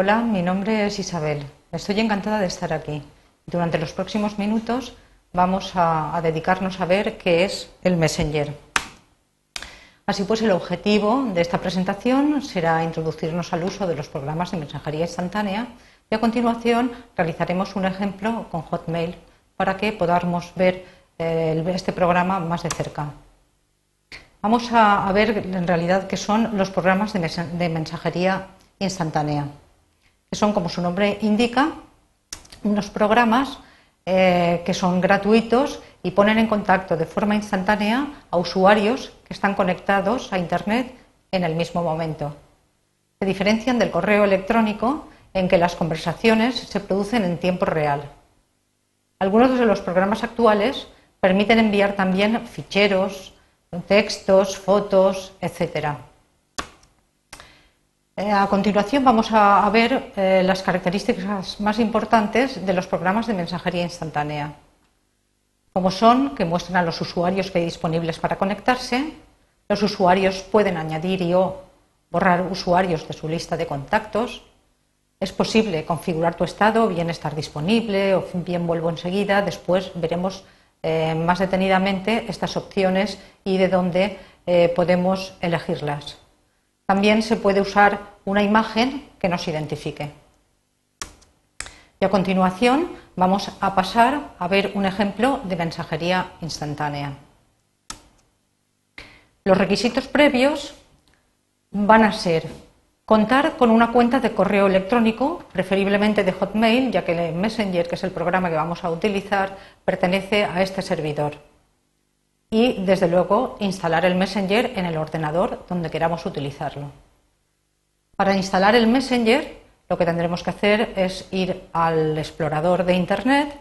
Hola, mi nombre es Isabel. Estoy encantada de estar aquí. Durante los próximos minutos vamos a, dedicarnos a ver qué es el Messenger. Así pues, el objetivo de esta presentación será introducirnos al uso de los programas de mensajería instantánea y a continuación realizaremos un ejemplo con Hotmail para que podamos ver eh, este programa más de cerca. Vamos a, ver en realidad qué son los programas de mensajería instantánea que son, como su nombre indica, unos programas eh, que son gratuitos y ponen en contacto de forma instantánea a usuarios que están conectados a Internet en el mismo momento. Se diferencian del correo electrónico en que las conversaciones se producen en tiempo real. Algunos de los programas actuales permiten enviar también ficheros, textos, fotos, etcétera. Eh, a continuación vamos a, ver eh, las características más importantes de los programas de mensajería instantánea, como son que muestran a los usuarios que hay disponibles para conectarse, los usuarios pueden añadir y o borrar usuarios de su lista de contactos, es posible configurar tu estado, bien estar disponible o bien vuelvo enseguida, después veremos eh, más detenidamente estas opciones y de dónde podemos elegirlas. También se puede usar una imagen que nos identifique. Y a continuación vamos a pasar a ver un ejemplo de mensajería instantánea. Los requisitos previos van a ser contar con una cuenta de correo electrónico, preferiblemente de Hotmail, ya que el Messenger, que es el programa que vamos a utilizar, pertenece a este servidor y, desde luego, instalar el Messenger en el ordenador donde queramos utilizarlo. Para instalar el Messenger, lo que tendremos que hacer es ir al explorador de Internet,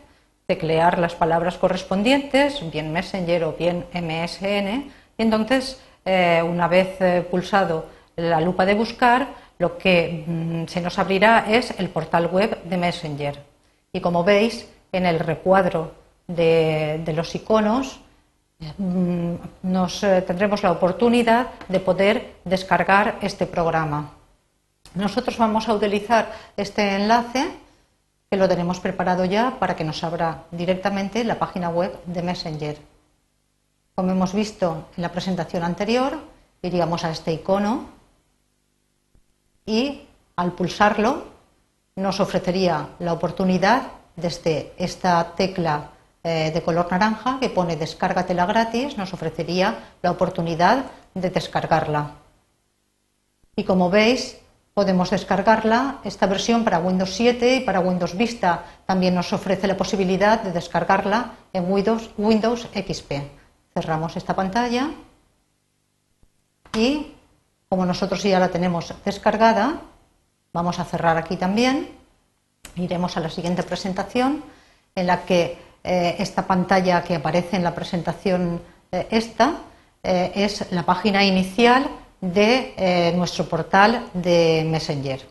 teclear las palabras correspondientes, bien Messenger o bien MSN, y entonces, eh, una vez eh, pulsado la lupa de buscar, lo que mm, se nos abrirá es el portal web de Messenger. Y como veis, en el recuadro de los iconos nos eh, tendremos la oportunidad de poder descargar este programa. Nosotros vamos a utilizar este enlace que lo tenemos preparado ya para que nos abra directamente la página web de Messenger. Como hemos visto en la presentación anterior, iríamos a este icono y al pulsarlo nos ofrecería la oportunidad desde esta tecla eh, de color naranja que pone descárgatela gratis, nos ofrecería la oportunidad de descargarla. Y como veis, podemos descargarla. Esta versión para Windows 7 y para Windows Vista también nos ofrece la posibilidad de descargarla en Windows, Windows XP. Cerramos esta pantalla y como nosotros ya la tenemos descargada, vamos a cerrar aquí también. Iremos a la siguiente presentación en la que eh, esta pantalla que aparece en la presentación eh, esta eh, es la página inicial de nuestro portal de Messenger.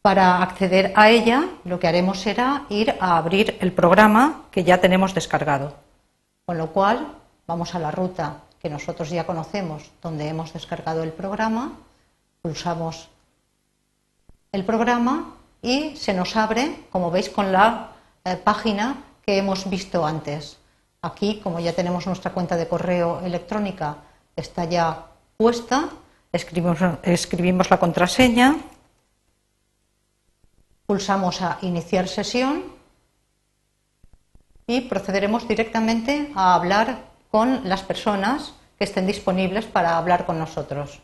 Para acceder a ella, lo que haremos será ir a abrir el programa que ya tenemos descargado. Con lo cual, vamos a la ruta que nosotros ya conocemos, donde hemos descargado el programa, pulsamos el programa y se nos abre, como veis, con la eh, página que hemos visto antes. Aquí, como ya tenemos nuestra cuenta de correo electrónica, está ya puesta, escribimos, escribimos la contraseña, pulsamos a iniciar sesión y procederemos directamente a hablar con las personas que estén disponibles para hablar con nosotros.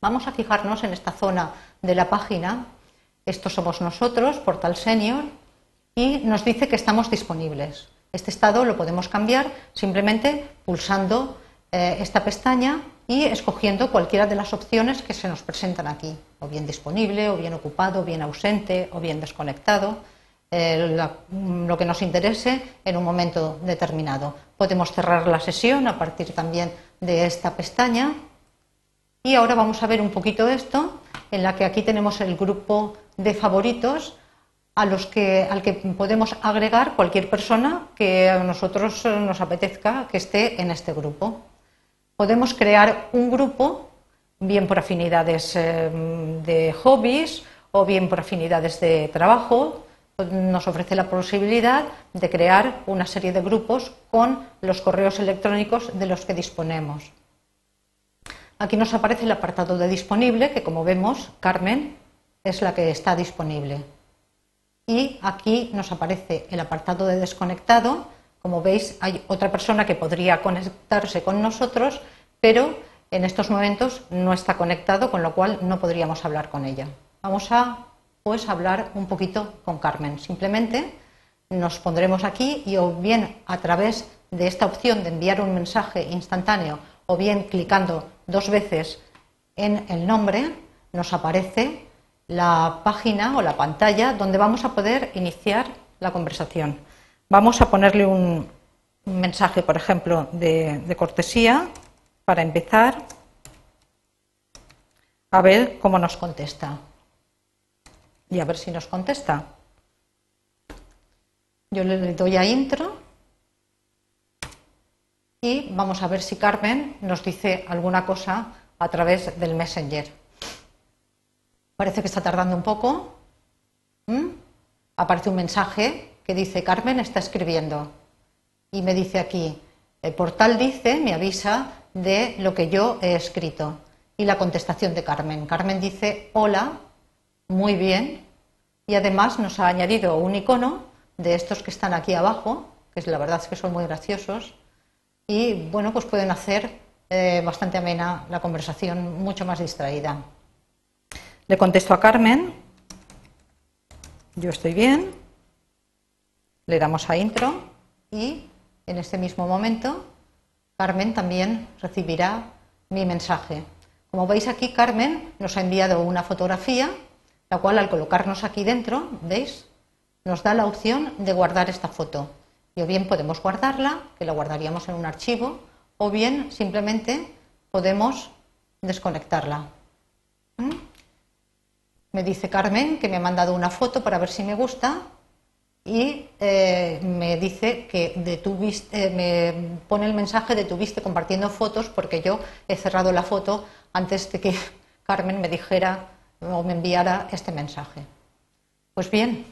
Vamos a fijarnos en esta zona de la página. Estos somos nosotros, Portal Senior, y nos dice que estamos disponibles. Este estado lo podemos cambiar simplemente pulsando eh, esta pestaña y escogiendo cualquiera de las opciones que se nos presentan aquí, o bien disponible, o bien ocupado, o bien ausente, o bien desconectado, eh, lo que nos interese en un momento determinado. Podemos cerrar la sesión a partir también de esta pestaña y ahora vamos a ver un poquito esto, en la que aquí tenemos el grupo de favoritos a los que, al que podemos agregar cualquier persona que a nosotros nos apetezca que esté en este grupo. Podemos crear un grupo, bien por afinidades eh, de hobbies o bien por afinidades de trabajo, nos ofrece la posibilidad de crear una serie de grupos con los correos electrónicos de los que disponemos. Aquí nos aparece el apartado de disponible, que como vemos, Carmen es la que está disponible. Y aquí nos aparece el apartado de desconectado. Como veis, hay otra persona que podría conectarse con nosotros, pero en estos momentos no está conectado, con lo cual no podríamos hablar con ella. Vamos a pues hablar un poquito con Carmen. Simplemente nos pondremos aquí y o bien a través de esta opción de enviar un mensaje instantáneo o bien clicando dos veces en el nombre nos aparece la página o la pantalla donde vamos a poder iniciar la conversación. Vamos a ponerle un mensaje, por ejemplo, de, cortesía para empezar a ver cómo nos contesta y a ver si nos contesta. Yo le doy a intro y vamos a ver si Carmen nos dice alguna cosa a través del Messenger. Parece que está tardando un poco. ¿Mm? Aparece un mensaje que dice Carmen está escribiendo y me dice aquí, el portal dice, me avisa de lo que yo he escrito y la contestación de Carmen. Carmen dice, hola, muy bien, y además nos ha añadido un icono de estos que están aquí abajo, que la verdad es que son muy graciosos, y bueno, pues pueden hacer eh, bastante amena la conversación, mucho más distraída. Le contesto a Carmen, yo estoy bien, le damos a intro y en este mismo momento Carmen también recibirá mi mensaje. Como veis aquí, Carmen nos ha enviado una fotografía la cual al colocarnos aquí dentro, ¿veis? Nos da la opción de guardar esta foto. Y o bien podemos guardarla, que la guardaríamos en un archivo, o bien simplemente podemos desconectarla. Me dice Carmen que me ha mandado una foto para ver si me gusta y eh, me dice que detuviste, eh, me pone el mensaje de tuviste compartiendo fotos porque yo he cerrado la foto antes de que Carmen me dijera o me enviara este mensaje. Pues bien,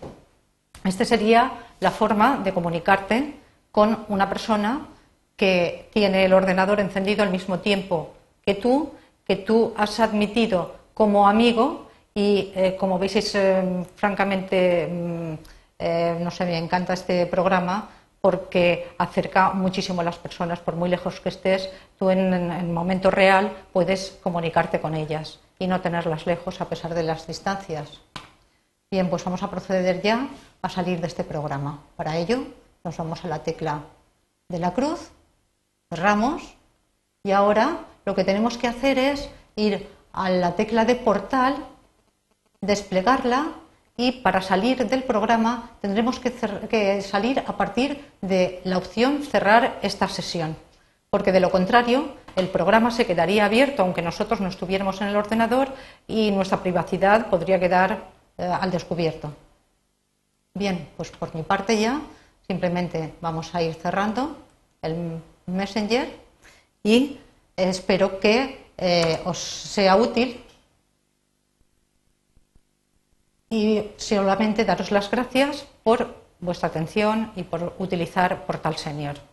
esta sería la forma de comunicarte con una persona que tiene el ordenador encendido al mismo tiempo que tú, que tú has admitido como amigo y eh, como veis eh, francamente, mm, eh, no sé, me encanta este programa porque acerca muchísimo a las personas, por muy lejos que estés, tú en el momento real puedes comunicarte con ellas y no tenerlas lejos a pesar de las distancias. Bien, pues vamos a proceder ya a salir de este programa. Para ello nos vamos a la tecla de la cruz, cerramos y ahora lo que tenemos que hacer es ir a la tecla de portal, desplegarla y para salir del programa tendremos que, que, salir a partir de la opción cerrar esta sesión, porque de lo contrario el programa se quedaría abierto aunque nosotros no estuviéramos en el ordenador y nuestra privacidad podría quedar eh, al descubierto. Bien, pues por mi parte ya simplemente vamos a ir cerrando el Messenger y espero que eh, os sea útil y solamente daros las gracias por vuestra atención y por utilizar Portal Senior.